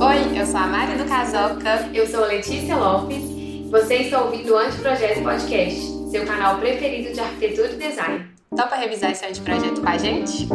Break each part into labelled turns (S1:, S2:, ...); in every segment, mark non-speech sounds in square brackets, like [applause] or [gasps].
S1: Oi, eu sou a Mari do Casoca.
S2: Eu sou a Letícia Lopes. Você está ouvindo o Anteprojeto Podcast, seu canal preferido de arquitetura e design.
S1: Topa revisar esse anteprojeto com a gente?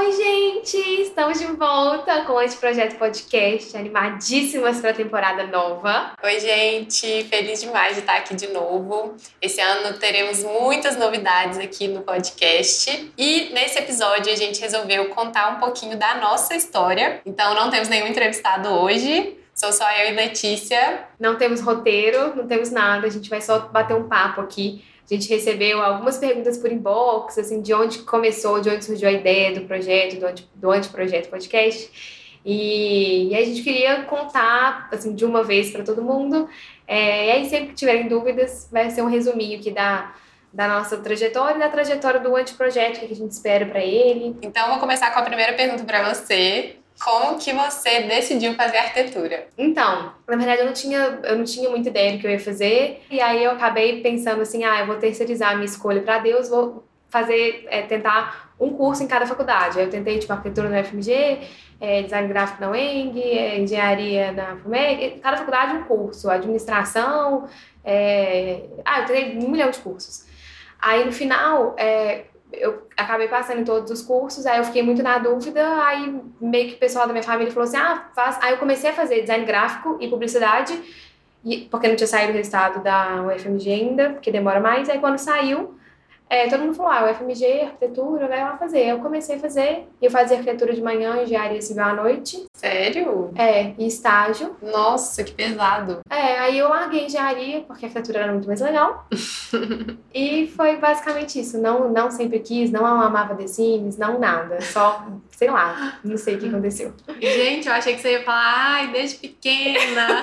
S2: Oi, gente! Estamos de volta com o Anteprojeto Podcast, animadíssimas para a temporada nova.
S1: Oi, gente! Feliz demais de estar aqui de novo. Esse ano teremos muitas novidades aqui no podcast. E nesse episódio a gente resolveu contar um pouquinho da nossa história. Então não temos nenhum entrevistado hoje, Sou só eu e Letícia.
S2: Não temos roteiro, não temos nada, a gente vai só bater um papo aqui. A gente recebeu algumas perguntas por inbox, assim, de onde começou, de onde surgiu a ideia do projeto, do, do Anteprojeto Podcast. E, e a gente queria contar, assim, de uma vez para todo mundo. É, e aí, sempre que tiverem dúvidas, vai ser um resuminho aqui da, da nossa trajetória e da trajetória do Anteprojeto, o que a gente espera para ele.
S1: Então, vou começar com a primeira pergunta para você. Como que você decidiu fazer arquitetura?
S2: Então, na verdade eu não tinha, eu não tinha muita ideia do que eu ia fazer. E aí eu acabei pensando assim, ah, eu vou terceirizar a minha escolha para Deus, vou fazer, é, tentar um curso em cada faculdade. Eu tentei, tipo, arquitetura na UFMG, é, design gráfico na UENG, é, engenharia na FUMEG, cada faculdade um curso, administração, é... ah, eu tentei um milhão de cursos. Aí no final, é, eu acabei passando em todos os cursos, aí eu fiquei muito na dúvida, aí meio que o pessoal da minha família falou assim, ah, faz... Aí eu comecei a fazer design gráfico e publicidade, porque não tinha saído o resultado da UFMG ainda, porque demora mais, aí quando saiu, é, todo mundo falou, ah, UFMG, arquitetura, vai lá fazer. Eu comecei a fazer, eu fazia arquitetura de manhã, engenharia civil à noite.
S1: Sério?
S2: É, e estágio.
S1: Nossa, que pesado.
S2: É, aí eu larguei engenharia, porque a arquitetura era muito mais legal. [laughs] e foi basicamente isso. Não, não sempre quis, não amava Sims, não nada. Só, sei lá, não sei o que aconteceu.
S1: Gente, eu achei que você ia falar, ai, desde pequena.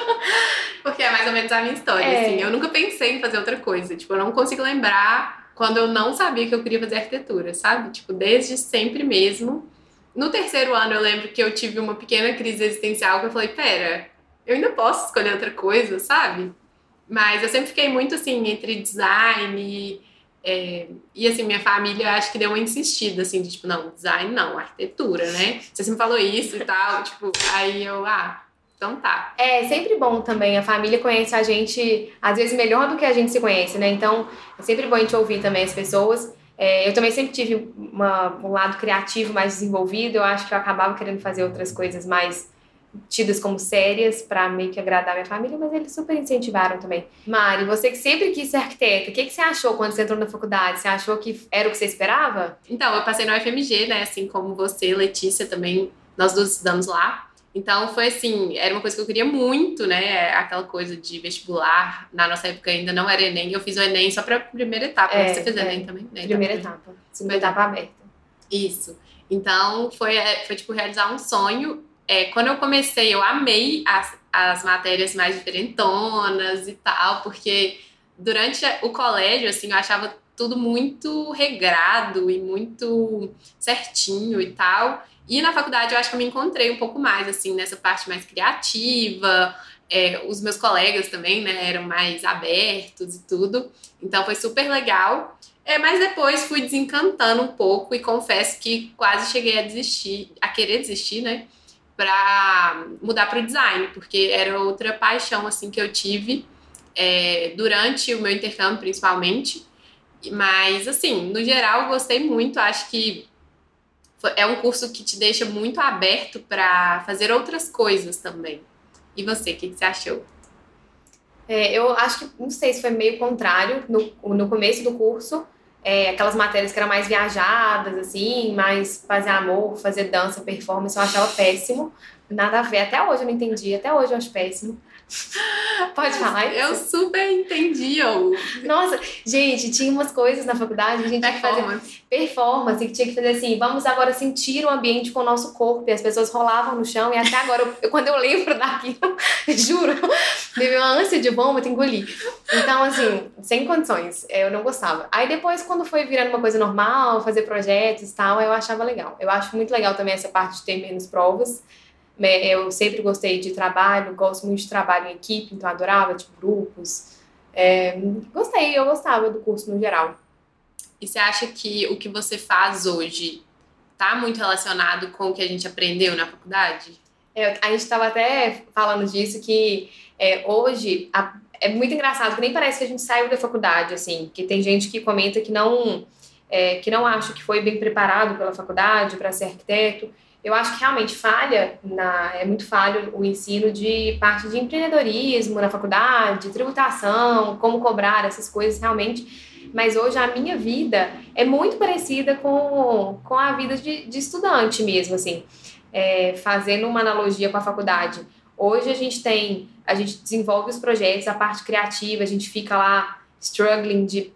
S1: [laughs] porque é mais ou menos a minha história, é. assim. Eu nunca pensei em fazer outra coisa. Tipo, eu não consigo lembrar quando eu não sabia que eu queria fazer arquitetura, sabe? Tipo, desde sempre mesmo. No terceiro ano eu lembro que eu tive uma pequena crise existencial que eu falei, pera, eu ainda posso escolher outra coisa, sabe? Mas eu sempre fiquei muito assim entre design e, é, e assim, minha família acho que deu uma insistida, assim, de tipo, não, design não, arquitetura, né? Você sempre falou isso e tal, tipo, aí eu, ah, então tá.
S2: É sempre bom também. A família conhece a gente, às vezes, melhor do que a gente se conhece, né? Então, é sempre bom a gente ouvir também as pessoas. É, eu também sempre tive uma, um lado criativo mais desenvolvido. Eu acho que eu acabava querendo fazer outras coisas mais tidas como sérias para meio que agradar minha família, mas eles super incentivaram também. Mari, você que sempre quis ser arquiteta, o que, que você achou quando você entrou na faculdade? Você achou que era o que você esperava?
S1: Então, eu passei no UFMG, né? Assim como você, Letícia, também, nós duas estudamos lá. Então foi assim, era uma coisa que eu queria muito, né? Aquela coisa de vestibular. Na nossa época ainda não era Enem, eu fiz o Enem só para a primeira etapa. É, Você fez é. Enem também?
S2: Né? Primeira então, etapa. Segunda etapa aberta.
S1: Isso. Então foi, é, foi tipo realizar um sonho. É, quando eu comecei, eu amei as, as matérias mais diferentonas e tal, porque durante o colégio, assim, eu achava tudo muito regrado e muito certinho e tal. E na faculdade eu acho que eu me encontrei um pouco mais, assim, nessa parte mais criativa. É, os meus colegas também, né, eram mais abertos e tudo. Então foi super legal. É, mas depois fui desencantando um pouco e confesso que quase cheguei a desistir, a querer desistir, né? Pra mudar para o design, porque era outra paixão, assim, que eu tive é, durante o meu intercâmbio, principalmente. Mas, assim, no geral, gostei muito. Acho que é um curso que te deixa muito aberto para fazer outras coisas também. E você, o que, que, você achou?
S2: É, eu acho que, não sei se foi meio contrário, no, no começo do curso, é, aquelas matérias que eram mais viajadas, assim, mais fazer amor, fazer dança, performance, eu achava péssimo. Nada a ver, até hoje eu não entendi, até hoje eu acho péssimo. [laughs] Pode falar
S1: isso? Eu super entendi. Eu...
S2: Nossa, gente, tinha umas coisas na faculdade que a gente tinha que fazer performance, que tinha que fazer assim, vamos agora sentir o ambiente com o nosso corpo. E as pessoas rolavam no chão, e até agora, eu, quando eu lembro daquilo, [laughs] juro, teve uma ânsia de vômito, engoli. Então, assim, sem condições, eu não gostava. Aí depois, quando foi virando uma coisa normal, fazer projetos e tal, eu achava legal. Eu acho muito legal também essa parte de ter menos provas. Né, eu sempre gostei de trabalho, gosto muito de trabalho em equipe, então adorava, tipo, grupos. É, gostei, eu gostava do curso no geral.
S1: E você acha que o que você faz hoje está muito relacionado com o que a gente aprendeu na faculdade?
S2: É, a gente estava até falando disso, que é, hoje a, é muito engraçado, que nem parece que a gente saiu da faculdade, assim, que tem gente que comenta que não, é, que não acha que foi bem preparado pela faculdade para ser arquiteto. Eu acho que realmente falha, na, é muito falho o ensino de parte de empreendedorismo na faculdade, tributação, como cobrar essas coisas realmente. Mas hoje a minha vida é muito parecida com, com a vida de, de estudante mesmo, assim, é, fazendo uma analogia com a faculdade. Hoje a gente tem, a gente desenvolve os projetos, a parte criativa, a gente fica lá struggling de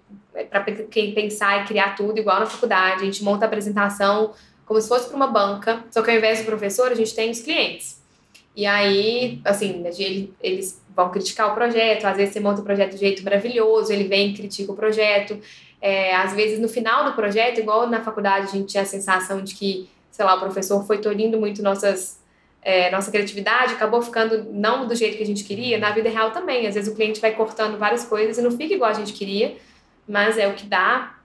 S2: para quem pensar e criar tudo igual na faculdade. A gente monta a apresentação como se fosse para uma banca, só que ao invés do professor, a gente tem os clientes. E aí, assim, eles vão criticar o projeto, às vezes você monta o projeto de jeito maravilhoso, ele vem e critica o projeto. É, às vezes, no final do projeto, igual na faculdade, a gente tinha a sensação de que, sei lá, o professor foi tolhindo muito nossas, é, nossa criatividade, acabou ficando não do jeito que a gente queria. Na vida real também, às vezes o cliente vai cortando várias coisas e não fica igual a gente queria, mas é o que dá.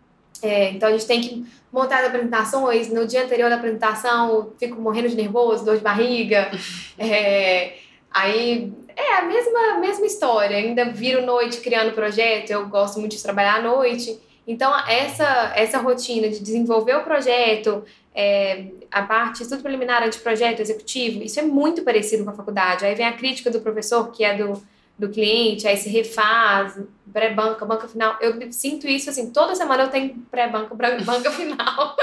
S2: É, então, a gente tem que montar as apresentações, no dia anterior da apresentação fico morrendo de nervoso, dor de barriga. [laughs] É, aí é a mesma, mesma história, ainda viro noite criando projeto, eu gosto muito de trabalhar à noite. Então, essa, essa rotina de desenvolver o projeto, é, a parte estudo preliminar, anteprojeto, executivo, isso é muito parecido com a faculdade. Aí vem a crítica do professor, que é do do cliente, aí se refaz, pré-banca, banca final. Eu sinto isso assim, toda semana eu tenho pré-banca, banca [laughs] final.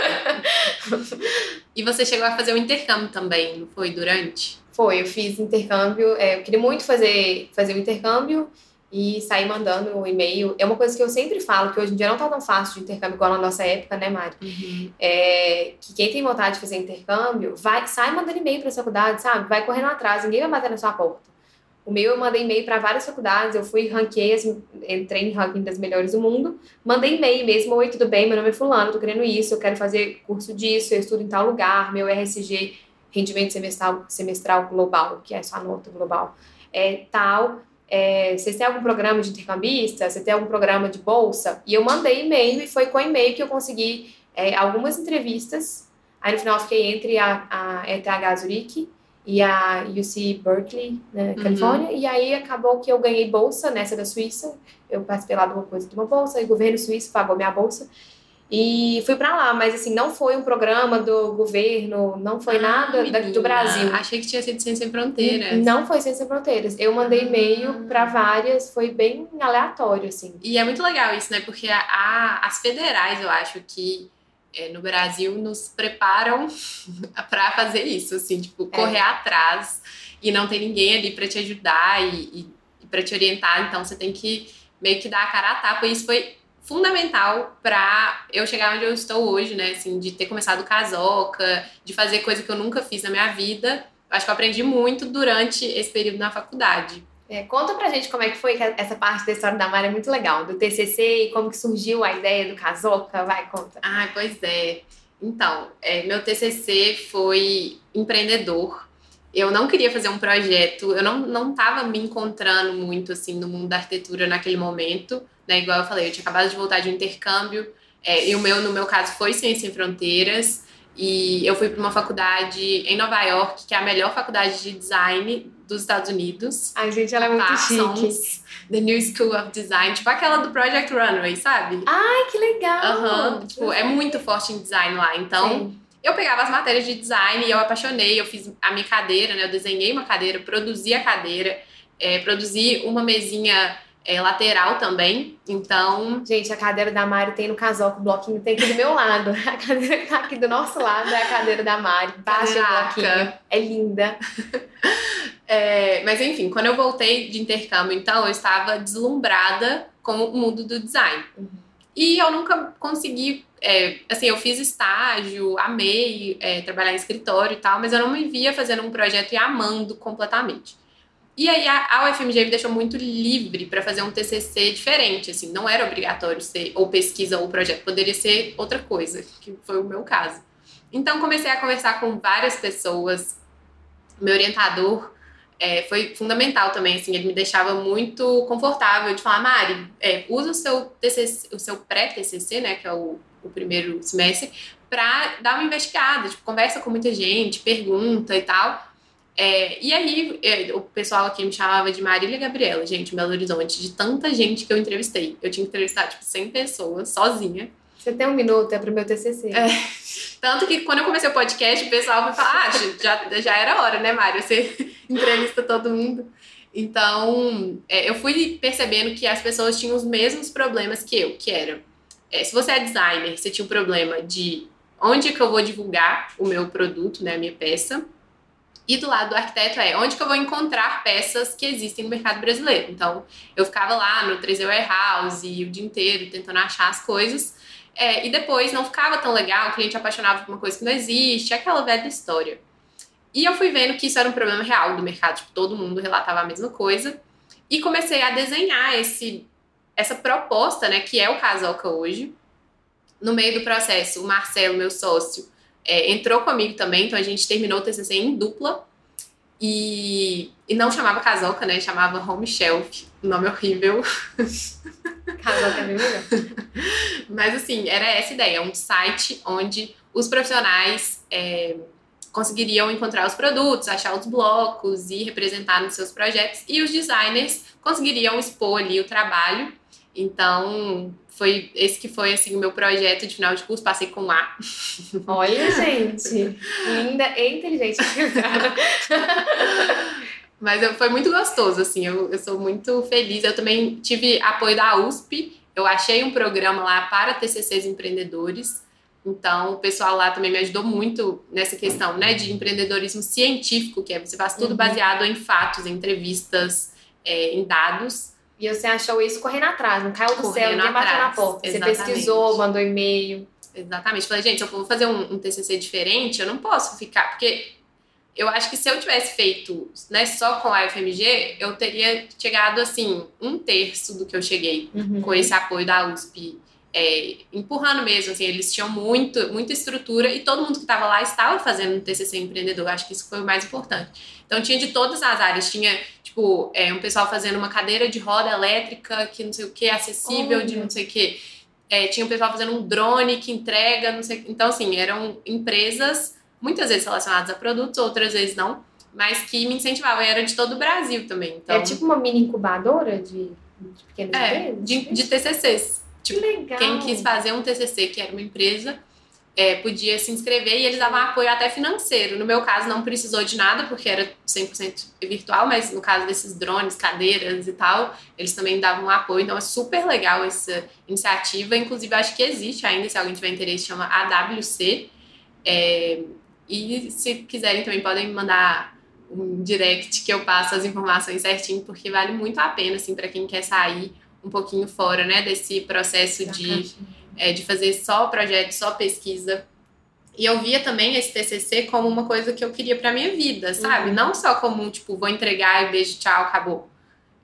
S1: e você chegou a fazer um intercâmbio também, não foi? Durante?
S2: Foi, eu fiz intercâmbio, é, eu queria muito fazer, fazer o um intercâmbio e sair mandando um e-mail. É uma coisa que eu sempre falo, que hoje em dia não tá tão fácil de intercâmbio igual na nossa época, né, Mari? Uhum. É, que quem tem vontade de fazer intercâmbio, vai, sai mandando e-mail pra faculdade, sabe? Vai correndo atrás, ninguém vai bater na sua porta. O meu eu mandei e-mail para várias faculdades, eu fui, ranquei, assim, entrei em ranking das melhores do mundo, mandei e-mail mesmo, oi, tudo bem, meu nome é fulano, tô querendo isso, eu quero fazer curso disso, eu estudo em tal lugar, meu RSG, rendimento semestral, semestral global, que é só nota global, é tal, é, vocês têm algum programa de intercambista, você tem algum programa de bolsa? E eu mandei e-mail e foi com e-mail que eu consegui é, algumas entrevistas, aí no final fiquei entre a, a ETH Zurich e a UC Berkeley, na né, uhum. Califórnia, uhum. e aí acabou que eu ganhei bolsa nessa da Suíça, eu participei lá de uma coisa de uma bolsa, e o governo suíço pagou minha bolsa, e fui para lá, mas assim, não foi um programa do governo, não foi ah, nada menina, do Brasil.
S1: Achei que tinha sido Ciência Sem Fronteiras.
S2: Não foi Ciência Sem Fronteiras. Eu mandei ah. e-mail para várias, foi bem aleatório, assim.
S1: E é muito legal isso, né? Porque a, a, as federais, eu acho que é, no Brasil nos preparam [laughs] para fazer isso, assim, tipo, é. correr atrás e não tem ninguém ali para te ajudar e, e, e para te orientar, então você tem que meio que dar a cara a tapa, e isso foi fundamental para eu chegar onde eu estou hoje, né, assim, de ter começado casoca, de fazer coisa que eu nunca fiz na minha vida. Acho que eu aprendi muito durante esse período na faculdade.
S2: É, conta pra gente como é que foi essa parte da história da Mari, é muito legal, do TCC e como que surgiu a ideia do Casoca, vai, conta.
S1: Ah, pois é. Então, é, meu TCC foi empreendedor. Eu não queria fazer um projeto, eu não, não tava me encontrando muito, assim, no mundo da arquitetura naquele momento, né? Igual eu falei, eu tinha acabado de voltar de um intercâmbio, é, e o meu, no meu caso, foi Ciência em Fronteiras, e eu fui para uma faculdade em Nova York, que é a melhor faculdade de design dos Estados Unidos.
S2: Ai, gente, ela é muito Parsons, chique.
S1: The New School of Design, tipo aquela do Project Runway, sabe?
S2: Ai, que legal!
S1: Uhum, tipo, é muito forte em design lá. Então, Sim. eu pegava as matérias de design e eu apaixonei. Eu fiz a minha cadeira, né? Eu desenhei uma cadeira, produzi a cadeira, é, produzi uma mesinha é, lateral também. Então.
S2: Gente, a cadeira da Mari tem no casoco, o bloquinho tem aqui do meu lado. [laughs] A cadeira que tá aqui do nosso lado é a cadeira da Mari. Baixa o bloquinho. É linda. [laughs]
S1: é, mas enfim, quando eu voltei de intercâmbio, então, eu estava deslumbrada com o mundo do design. Uhum. E eu nunca consegui. É, assim, eu fiz estágio, amei é, trabalhar em escritório e tal, mas eu não me via fazendo um projeto e amando completamente. E aí a, a UFMG me deixou muito livre para fazer um TCC diferente, assim, não era obrigatório ser ou pesquisa ou projeto, poderia ser outra coisa, que foi o meu caso. Então comecei a conversar com várias pessoas, meu orientador é, foi fundamental também, assim, ele me deixava muito confortável de falar, Mari, é, usa o seu TCC, o seu pré-TCC, né, que é o, o primeiro semestre, para dar uma investigada, tipo, conversa com muita gente, pergunta e tal. É, e aí, é, o pessoal aqui me chamava de Marília Gabriela, gente, Belo Horizonte, de tanta gente que eu entrevistei. Eu tinha que entrevistar, tipo, 100 pessoas, sozinha.
S2: Você tem um minuto, é pro meu TCC.
S1: É. Tanto que quando eu comecei o podcast, o pessoal me falou, ah, já, já era hora, né, Mário? Você [laughs] entrevista todo mundo. Então, é, eu fui percebendo que as pessoas tinham os mesmos problemas que eu, que era... É, se você é designer, você tinha o um problema de onde que eu vou divulgar o meu produto, né, a minha peça e do lado do arquiteto é onde que eu vou encontrar peças que existem no mercado brasileiro. Então, eu ficava lá no 3D Warehouse o dia inteiro tentando achar as coisas. É, e depois não ficava tão legal, o cliente apaixonava por uma coisa que não existe, aquela velha história. E eu fui vendo que isso era um problema real do mercado, tipo, todo mundo relatava a mesma coisa. E comecei a desenhar esse, essa proposta, né, que é o Casoca hoje. No meio do processo, o Marcelo, meu sócio, é, entrou comigo também, então a gente terminou o TCC em dupla. E, e não chamava Casoca, né? Chamava Home Shelf. Nome horrível. [laughs]
S2: Casoca é melhor.
S1: Mas assim, era essa ideia. Um site onde os profissionais é, conseguiriam encontrar os produtos, achar os blocos e representar nos seus projetos. E os designers conseguiriam expor ali o trabalho. Então, foi esse que foi assim o meu projeto de final de curso, passei com A. [laughs]
S2: Olha, gente, linda e inteligente. [laughs]
S1: Mas eu, foi muito gostoso, assim, eu, eu sou muito feliz. Eu também tive apoio da USP, eu achei um programa lá para TCCs empreendedores. Então, o pessoal lá também me ajudou muito nessa questão, né, de empreendedorismo científico, que é você faz tudo uhum. baseado em fatos, em entrevistas, é, em dados.
S2: E você achou isso correndo atrás, não caiu do correndo céu, ninguém bateu na porta. Exatamente. Você pesquisou, mandou e-mail.
S1: Exatamente. Falei, gente, eu vou fazer um, um, TCC diferente, eu não posso ficar. Porque eu acho que se eu tivesse feito né, só com a UFMG, eu teria chegado, assim, um terço do que eu cheguei uhum. com esse apoio da USP. É, empurrando mesmo, assim, eles tinham muito, muita estrutura e todo mundo que estava lá estava fazendo um TCC empreendedor, acho que isso foi o mais importante. Então tinha de todas as áreas, tinha tipo, é, um pessoal fazendo uma cadeira de roda elétrica que não sei o que, acessível de não sei o que. É, tinha um pessoal fazendo um drone que entrega, não sei Então, assim, eram empresas muitas vezes relacionadas a produtos, outras vezes não, mas que me incentivavam. E era de todo o Brasil também. Então,
S2: é tipo uma mini incubadora de, de pequenos
S1: é, de, de TCCs. Tipo,
S2: que legal.
S1: Quem quis fazer um TCC, que era uma empresa, é, podia se inscrever e eles davam apoio até financeiro. No meu caso, não precisou de nada, porque era 100% virtual, mas no caso desses drones, cadeiras e tal, eles também davam apoio. Então, é super legal essa iniciativa. Inclusive, acho que existe ainda, se alguém tiver interesse, chama AWC. É, e se quiserem também, podem me mandar um direct que eu passo as informações certinho, porque vale muito a pena, assim, para quem quer sair um pouquinho fora, né, desse processo de é, de fazer só projeto, só pesquisa. E eu via também esse TCC como uma coisa que eu queria para minha vida, sabe? Uhum. Não só como, tipo, vou entregar e beijo, tchau, acabou.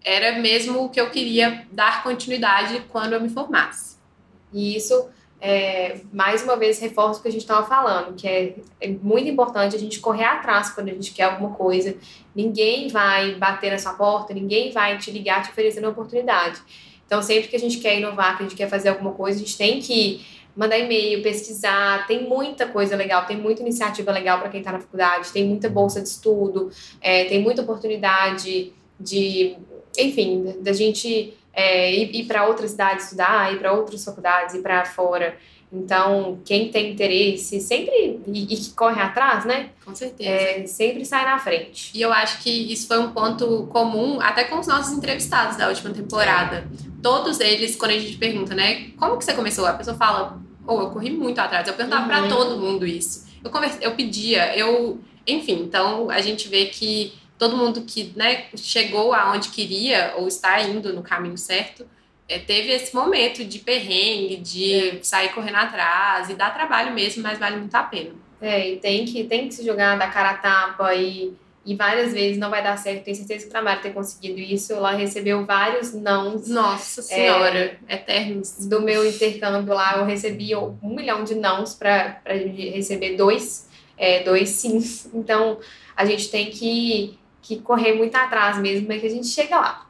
S1: Era mesmo o que eu queria dar continuidade quando eu me formasse.
S2: E isso, é, mais uma vez, reforça o que a gente estava falando, que é, é muito importante a gente correr atrás quando a gente quer alguma coisa. Ninguém vai bater na sua porta, ninguém vai te ligar te oferecendo uma oportunidade. Então, sempre que a gente quer inovar, que a gente quer fazer alguma coisa, a gente tem que mandar e-mail, pesquisar. Tem muita coisa legal, tem muita iniciativa legal para quem está na faculdade, tem muita bolsa de estudo, é, tem muita oportunidade de, enfim, da gente é, ir, ir para outras cidades estudar, ir para outras faculdades, ir para fora. Então, quem tem interesse sempre e, que corre atrás, né?
S1: Com certeza.
S2: É, sempre sai na frente.
S1: E eu acho que isso foi um ponto comum até com os nossos entrevistados da última temporada. Todos eles, quando a gente pergunta, né, como que você começou? A pessoa fala, ou oh, eu corri muito atrás. Eu perguntava uhum. para todo mundo isso. Eu, conversa, eu pedia, eu. Enfim, então a gente vê que todo mundo que né, chegou aonde queria ou está indo no caminho certo é, teve esse momento de perrengue, de é. sair correndo atrás e dar trabalho mesmo, mas vale muito a pena.
S2: É, e tem que, tem que se jogar da cara a tapa e, e várias vezes não vai dar certo. Tenho certeza que o trabalho ter conseguido isso. Ela recebeu vários nãos.
S1: Nossa Senhora, é, eternos.
S2: Do meu intercâmbio lá, eu recebi um milhão de nãos para receber dois, é, dois sims. Então, a gente tem que que correr muito atrás mesmo, mas que a gente chega lá.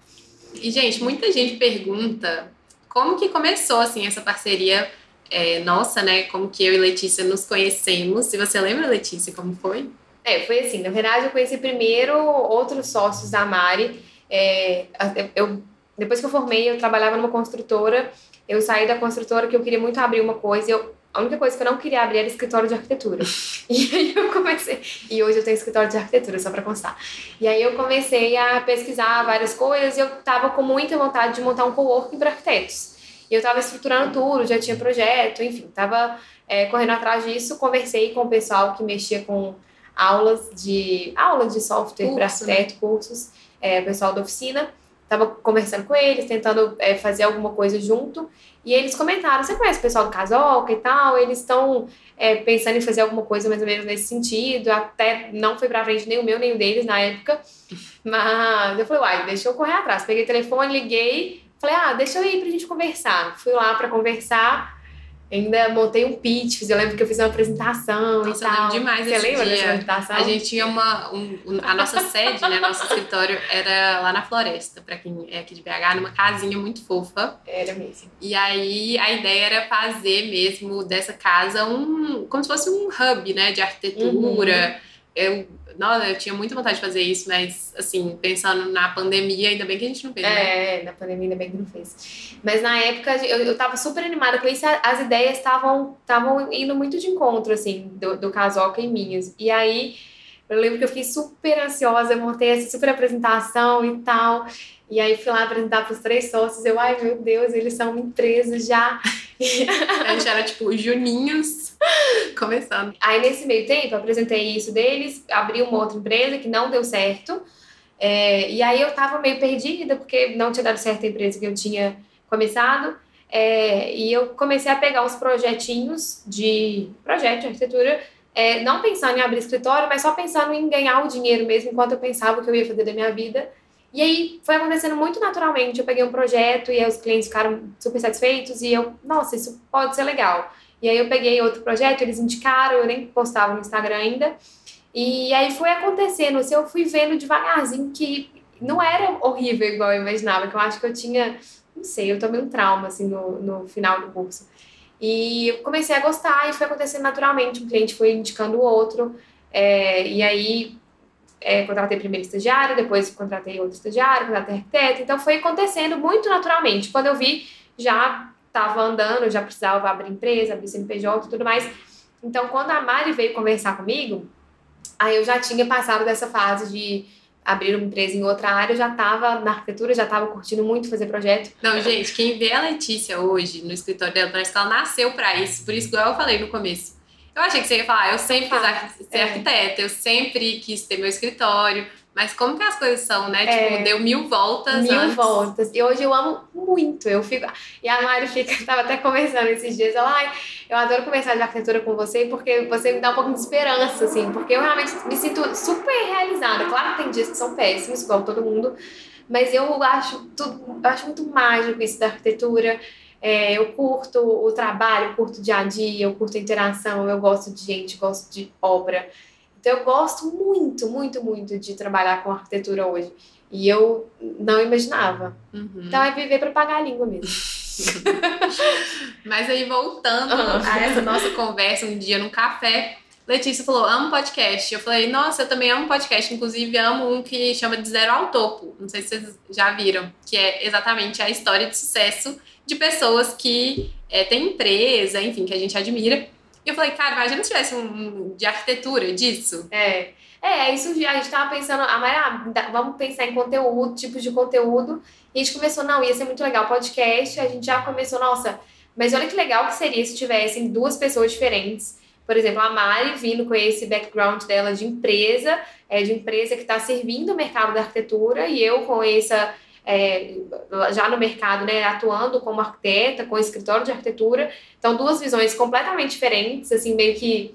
S1: E, gente, muita gente pergunta como que começou, assim, essa parceria é, nossa, né? Como que eu e Letícia nos conhecemos. Se você lembra, Letícia, como foi?
S2: É, foi assim. Na verdade, eu conheci primeiro outros sócios da Mari. É, eu, depois que eu formei, eu trabalhava numa construtora. Eu saí da construtora que eu queria muito abrir uma coisa. Eu, a única coisa que eu não queria abrir era escritório de arquitetura. [laughs] E aí eu comecei. E hoje eu tenho escritório de arquitetura, só para constar. E aí eu comecei a pesquisar várias coisas e eu tava com muita vontade de montar um coworking para arquitetos. E eu tava estruturando tudo, já tinha projeto, enfim, tava é, correndo atrás disso. Conversei com o pessoal que mexia com aulas de aulas de software para né? arquiteto, né? cursos, é, o pessoal da oficina. Tava conversando com eles, tentando é, fazer alguma coisa junto. E eles comentaram: você conhece o pessoal do Casoca e tal? Eles estão é, pensando em fazer alguma coisa mais ou menos nesse sentido. Até não foi pra frente nem o meu, nem o deles na época. Mas eu falei: uai, deixa eu correr atrás. Peguei o telefone, liguei. Falei: ah, deixa eu ir pra gente conversar. Fui lá pra conversar. Ainda montei um pitch, eu lembro que eu fiz uma apresentação
S1: Nossa,
S2: e tal.
S1: Demais
S2: Você lembra
S1: dia.
S2: dessa apresentação?
S1: A gente tinha uma... Um, a nossa sede, né, nosso escritório era lá na Floresta, para quem é aqui de BH, numa casinha muito fofa.
S2: Era mesmo.
S1: E aí a ideia era fazer mesmo dessa casa um... Como se fosse um hub, né, de arquitetura. Uhum. Eu nossa, eu tinha muita vontade de fazer isso, mas, assim, pensando na pandemia, ainda bem que a gente não fez,
S2: né? É, na pandemia ainda bem que não fez. Mas na época eu, eu tava super animada com isso, as ideias estavam indo muito de encontro, assim, do, do Casoca e minhas. E aí, eu lembro que eu fiquei super ansiosa, montei essa super apresentação e tal. E aí fui lá apresentar para os três sócios. Eu, ai meu Deus, eles são uma empresa já. [laughs]
S1: a gente era tipo Juninhos [laughs] começando.
S2: Aí nesse meio tempo, eu apresentei isso deles, abri uma outra empresa que não deu certo. É, e aí eu tava meio perdida, porque não tinha dado certo a empresa que eu tinha começado. É, e eu comecei a pegar uns projetinhos de projeto de arquitetura, é, não pensando em abrir escritório, mas só pensando em ganhar o dinheiro mesmo, enquanto eu pensava o que eu ia fazer da minha vida. E aí foi acontecendo muito naturalmente. Eu peguei um projeto e os clientes ficaram super satisfeitos e eu, nossa, isso pode ser legal. E aí eu peguei outro projeto, eles indicaram, eu nem postava no Instagram ainda. E aí foi acontecendo, assim, eu fui vendo devagarzinho que não era horrível igual eu imaginava, que eu acho que eu tinha, não sei, eu tomei um trauma, assim, no, no final do curso. E eu comecei a gostar e foi acontecendo naturalmente, um cliente foi indicando o outro, é, e aí é, contratei primeiro estagiário, depois contratei outro estagiário, contratei arquiteto. Então foi acontecendo muito naturalmente. Quando eu vi, já estava andando, já precisava abrir empresa, abrir CNPJ e tudo mais. Então, quando a Mari veio conversar comigo, aí eu já tinha passado dessa fase de abrir uma empresa em outra área, eu já estava na arquitetura, já estava curtindo muito fazer projeto.
S1: Não, gente, quem vê a Letícia hoje no escritório dela, parece que ela nasceu para isso. Por isso que eu falei no começo eu achei que você ia falar, eu sempre quis ser é. arquiteta, eu sempre quis ter meu escritório. Mas como que as coisas são, né? É, tipo, deu mil voltas.
S2: Mil
S1: antes.
S2: voltas. E hoje eu amo muito. Eu fico. E a Mari fica, [laughs] tava até conversando esses dias. Ela, ai, eu adoro conversar de arquitetura com você porque você me dá um pouco de esperança, assim. Porque eu realmente me sinto super realizada. Claro que tem dias que são péssimos, igual todo mundo. Mas eu acho tudo, eu acho muito mágico isso da arquitetura. É, eu curto o trabalho, eu curto o dia a dia, eu curto a interação, eu gosto de gente, gosto de obra. Então eu gosto muito, muito, muito de trabalhar com arquitetura hoje. E eu não imaginava. Uhum. Então é viver para pagar a língua mesmo. [laughs]
S1: Mas aí voltando uhum. a essa nossa conversa um dia num café, Letícia falou: amo podcast. Eu falei: nossa, eu também amo podcast. Inclusive, amo um que chama De Zero ao Topo. Não sei se vocês já viram, que é exatamente a história de sucesso de pessoas que é, têm empresa, enfim, que a gente admira. E eu falei, cara, imagina se tivesse um de arquitetura disso.
S2: É. É, isso a gente tava pensando, mas, ah, vamos pensar em conteúdo, tipos de conteúdo. E a gente começou, não, ia ser muito legal podcast. A gente já começou, nossa, mas olha que legal que seria se tivessem duas pessoas diferentes. Por exemplo, a Mari vindo com esse background dela de empresa, é, de empresa que está servindo o mercado da arquitetura, e eu com essa é, já no mercado, né, atuando como arquiteta, com escritório de arquitetura. Então, duas visões completamente diferentes, assim, meio que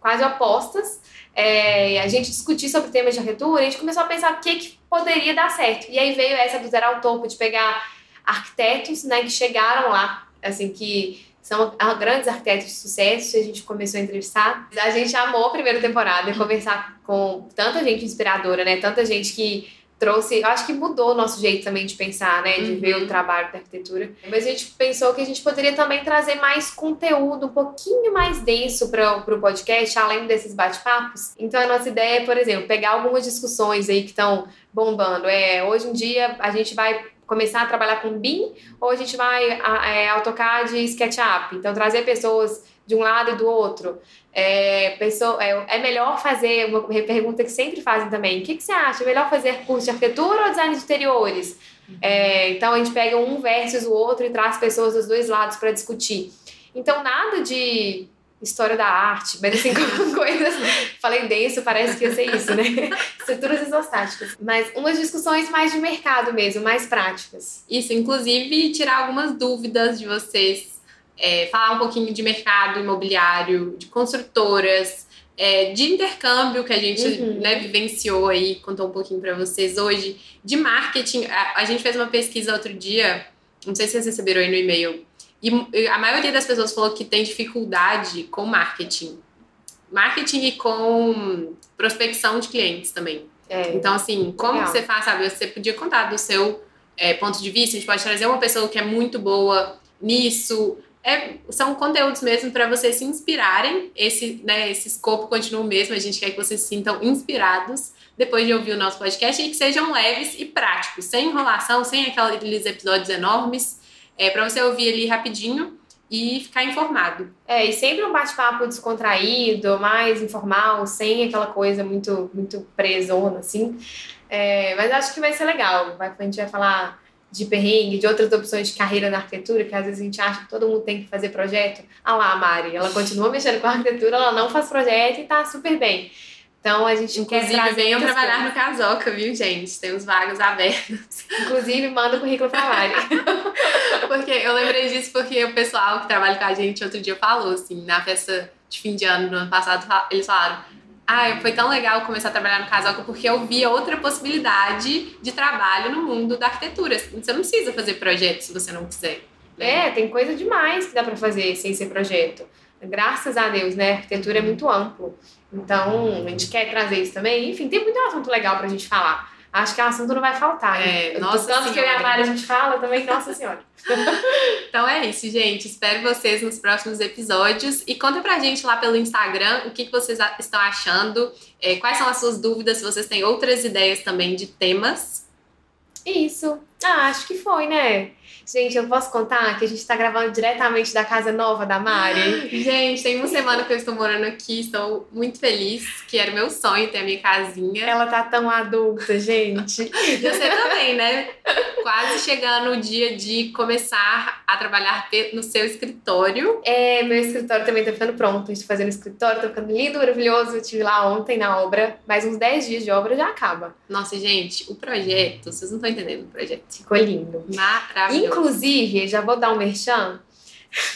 S2: quase opostas. É, a gente discutir sobre temas de arquitetura, a gente começou a pensar o que, que poderia dar certo. E aí veio essa do zero ao topo, de pegar arquitetos, né, que chegaram lá, assim, que são grandes arquitetos de sucesso, a gente começou a entrevistar. A gente amou a primeira temporada, conversar com tanta gente inspiradora, né? Tanta gente que trouxe, eu acho que mudou o nosso jeito também de pensar, né, de uhum. ver o uhum. trabalho da arquitetura. Mas a gente pensou que a gente poderia também trazer mais conteúdo um pouquinho mais denso para o podcast, além desses bate-papos. Então a nossa ideia é, por exemplo, pegar algumas discussões aí que estão bombando. É, hoje em dia a gente vai começar a trabalhar com BIM ou a gente vai é, AutoCAD e SketchUp. Então trazer pessoas de um lado e do outro. É, pessoa, é, é, melhor fazer, uma pergunta que sempre fazem também, o que, que você acha? É melhor fazer curso de arquitetura ou design de interiores? É, então a gente pega um versus o outro e traz pessoas dos dois lados para discutir. Então nada de história da arte, mas assim, [laughs] coisas. Falei denso, parece que ia ser isso, né? [laughs] Estruturas isostáticas. Mas umas discussões mais de mercado mesmo, mais práticas.
S1: Isso, inclusive tirar algumas dúvidas de vocês é, falar um pouquinho de mercado imobiliário, de construtoras, é, de intercâmbio que a gente uhum. né, vivenciou aí, contou um pouquinho para vocês hoje, de marketing. A, a, gente fez uma pesquisa outro dia, não sei se vocês receberam aí no e-mail, e a maioria das pessoas falou que tem dificuldade com marketing. Marketing e com prospecção de clientes também. É. Então, assim, como Legal. você faz, sabe? Você podia contar do seu é, ponto de vista, a gente pode trazer uma pessoa que é muito boa nisso, é, são conteúdos mesmo para vocês se inspirarem. Esse, né, esse escopo continua o mesmo, a gente quer que vocês se sintam inspirados depois de ouvir o nosso podcast e que sejam leves e práticos, sem enrolação, sem aqueles episódios enormes, é, para você ouvir ali rapidinho e ficar informado.
S2: É, e sempre um bate-papo descontraído, mais informal, sem aquela coisa muito, muito presona, assim. É, mas acho que vai ser legal. Vai, a gente vai falar de perrengue, de outras opções de carreira na arquitetura, que às vezes a gente acha que todo mundo tem que fazer projeto. Ah lá, a Mari, ela continua mexendo com a arquitetura, ela não faz projeto e tá super bem. Então a gente
S1: Inclusive,
S2: quer
S1: venham trabalhar no Casoca, viu, gente? Tem uns vagas abertos. [laughs]
S2: Inclusive, manda o currículo pra Mari. [laughs]
S1: porque eu lembrei disso porque o pessoal que trabalha com a gente outro dia falou, assim, na festa de fim de ano do ano passado, eles falaram ah, foi tão legal começar a trabalhar no Casoca porque eu vi outra possibilidade de trabalho no mundo da arquitetura. Você não precisa fazer projeto se você não quiser.
S2: Né? É, tem coisa demais que dá para fazer sem ser projeto. Graças a Deus, né? A arquitetura é muito amplo. Então, a gente quer trazer isso também. Enfim, tem muito assunto legal pra gente falar. Acho que o assunto não vai faltar. Né?
S1: É, nossa
S2: tanto que eu e a Mari a gente fala também, nossa senhora. [laughs]
S1: então é isso, gente. Espero vocês nos próximos episódios. E conta pra gente lá pelo Instagram o que, que vocês estão achando, é, quais são as suas dúvidas, se vocês têm outras ideias também de temas.
S2: Isso. Ah, acho que foi, né? Gente, eu posso contar que a gente tá gravando diretamente da casa nova da Mari? [gasps]
S1: gente, tem uma semana que eu estou morando aqui, estou muito feliz, que era o meu sonho ter a minha casinha.
S2: Ela tá tão adulta, gente. [laughs]
S1: Você também, né? Quase chegando o dia de começar a trabalhar no seu escritório.
S2: É, meu escritório também tá ficando pronto. Estou fazendo escritório, tá ficando lindo, maravilhoso. Eu estive lá ontem na obra. Mais uns 10 dias de obra já acaba.
S1: Nossa, gente, o projeto, vocês não estão entendendo o projeto.
S2: Ficou lindo.
S1: Maravilhoso.
S2: Inclusive, já vou dar um merchan.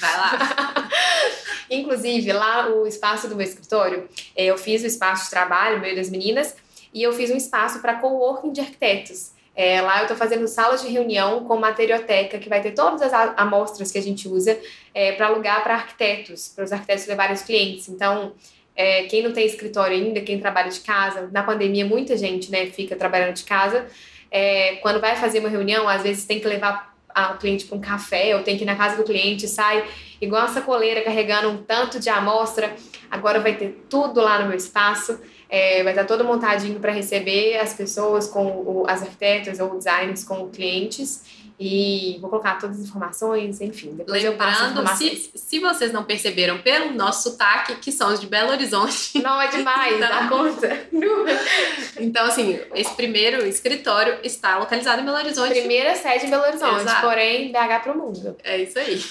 S1: Vai lá. [laughs]
S2: Inclusive, lá o espaço do meu escritório, é, eu fiz o espaço de trabalho, meio das meninas, e eu fiz um espaço para coworking de arquitetos. É, lá eu estou fazendo salas de reunião com materioteca, que vai ter todas as amostras que a gente usa é, para alugar para arquitetos, para os arquitetos levarem os clientes. Então, é, quem não tem escritório ainda, quem trabalha de casa, na pandemia muita gente né, fica trabalhando de casa. É, quando vai fazer uma reunião, às vezes tem que levar o cliente para um café, ou tem que ir na casa do cliente, sai igual essa coleira carregando um tanto de amostra. Agora vai ter tudo lá no meu espaço, é, vai estar todo montadinho para receber as pessoas, com o, as arquitetas ou designers com clientes. E vou colocar todas as informações, enfim. Depois
S1: Lembrando, se, se vocês não perceberam pelo nosso sotaque, que são os de Belo Horizonte. [laughs]
S2: Não, é demais, [laughs] então, dá conta. [laughs]
S1: então, assim, esse primeiro escritório está localizado em Belo Horizonte.
S2: Primeira sede em Belo Horizonte, Exato. porém, BH para o mundo.
S1: É isso aí.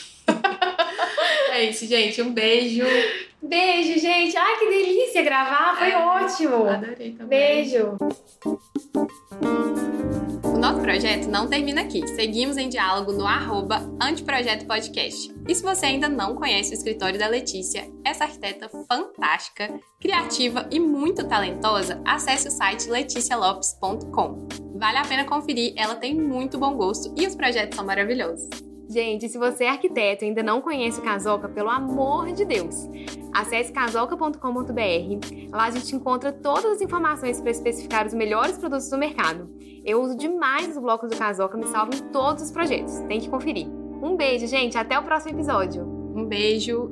S1: é isso, gente. Um beijo.
S2: Beijo, gente. Ai, que delícia gravar. Foi é, ótimo.
S1: Adorei também.
S2: Beijo.
S1: Nosso projeto não termina aqui. Seguimos em diálogo no arroba Anteprojeto Podcast. E se você ainda não conhece o escritório da Letícia, essa arquiteta fantástica, criativa e muito talentosa, acesse o site leticialopes.com. Vale a pena conferir, ela tem muito bom gosto e os projetos são maravilhosos.
S2: Gente, se você é arquiteto e ainda não conhece o Casoca, pelo amor de Deus, acesse casoca.com.br. Lá a gente encontra todas as informações para especificar os melhores produtos do mercado. Eu uso demais os blocos do Casoca, me salvam em todos os projetos. Tem que conferir. Um beijo, gente. Até o próximo episódio.
S1: Um beijo.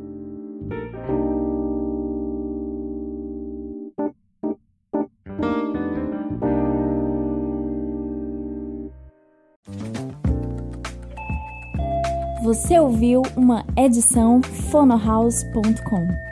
S3: Você ouviu uma edição fonohouse.com.